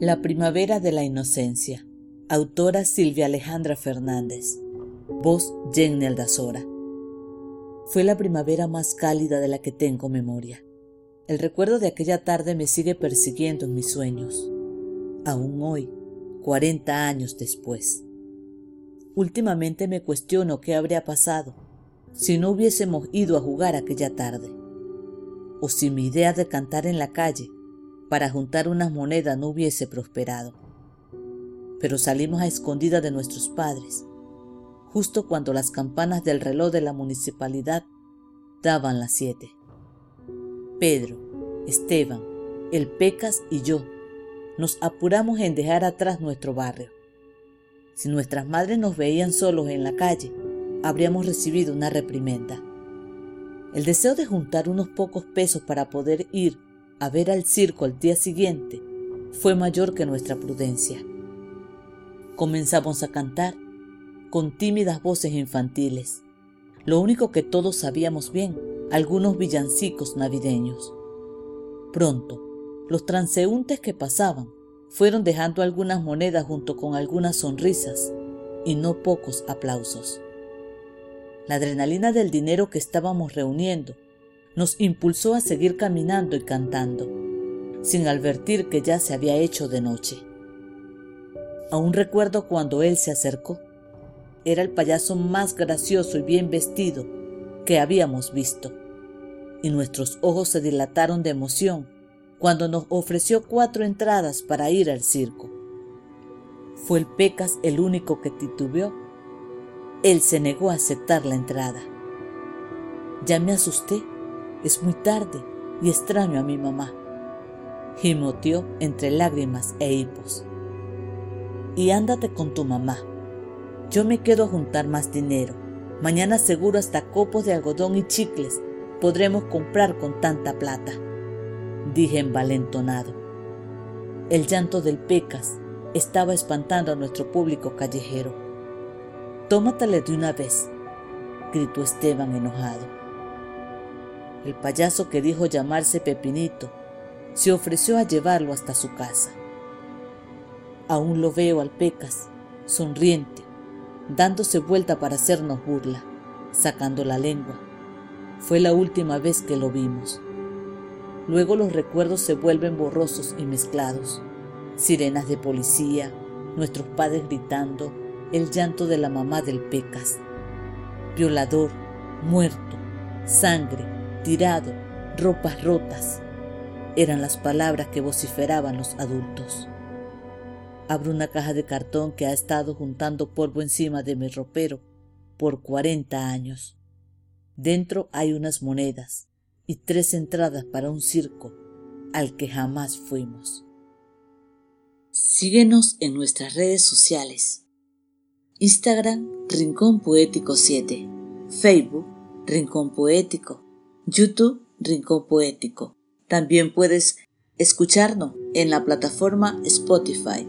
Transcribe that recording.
La primavera de la inocencia. Autora Silvia Alejandra Fernández. Voz Jenny Aldazora. Fue la primavera más cálida de la que tengo memoria. El recuerdo de aquella tarde me sigue persiguiendo en mis sueños. Aún hoy, 40 años después. Últimamente me cuestiono qué habría pasado si no hubiésemos ido a jugar aquella tarde. O si mi idea de cantar en la calle para juntar unas monedas no hubiese prosperado. Pero salimos a escondida de nuestros padres, justo cuando las campanas del reloj de la municipalidad daban las siete. Pedro, Esteban, el Pecas y yo nos apuramos en dejar atrás nuestro barrio. Si nuestras madres nos veían solos en la calle, habríamos recibido una reprimenda. El deseo de juntar unos pocos pesos para poder ir a ver al circo al día siguiente fue mayor que nuestra prudencia. Comenzamos a cantar con tímidas voces infantiles, lo único que todos sabíamos bien, algunos villancicos navideños. Pronto, los transeúntes que pasaban fueron dejando algunas monedas junto con algunas sonrisas y no pocos aplausos. La adrenalina del dinero que estábamos reuniendo nos impulsó a seguir caminando y cantando, sin advertir que ya se había hecho de noche. Aún recuerdo cuando él se acercó. Era el payaso más gracioso y bien vestido que habíamos visto, y nuestros ojos se dilataron de emoción cuando nos ofreció cuatro entradas para ir al circo. Fue el Pecas el único que titubeó. Él se negó a aceptar la entrada. Ya me asusté es muy tarde y extraño a mi mamá. Gimoteó entre lágrimas e hipos. Y ándate con tu mamá. Yo me quedo a juntar más dinero. Mañana seguro hasta copos de algodón y chicles podremos comprar con tanta plata. Dije envalentonado. El llanto del Pecas estaba espantando a nuestro público callejero. Tómatale de una vez, gritó Esteban enojado el payaso que dijo llamarse Pepinito, se ofreció a llevarlo hasta su casa. Aún lo veo al Pecas, sonriente, dándose vuelta para hacernos burla, sacando la lengua. Fue la última vez que lo vimos. Luego los recuerdos se vuelven borrosos y mezclados. Sirenas de policía, nuestros padres gritando, el llanto de la mamá del Pecas. Violador, muerto, sangre, tirado, ropas rotas. Eran las palabras que vociferaban los adultos. Abro una caja de cartón que ha estado juntando polvo encima de mi ropero por cuarenta años. Dentro hay unas monedas y tres entradas para un circo al que jamás fuimos. Síguenos en nuestras redes sociales. Instagram Rincón Poético 7, Facebook Rincón Poético, YouTube Rincón Poético. También puedes escucharnos en la plataforma Spotify.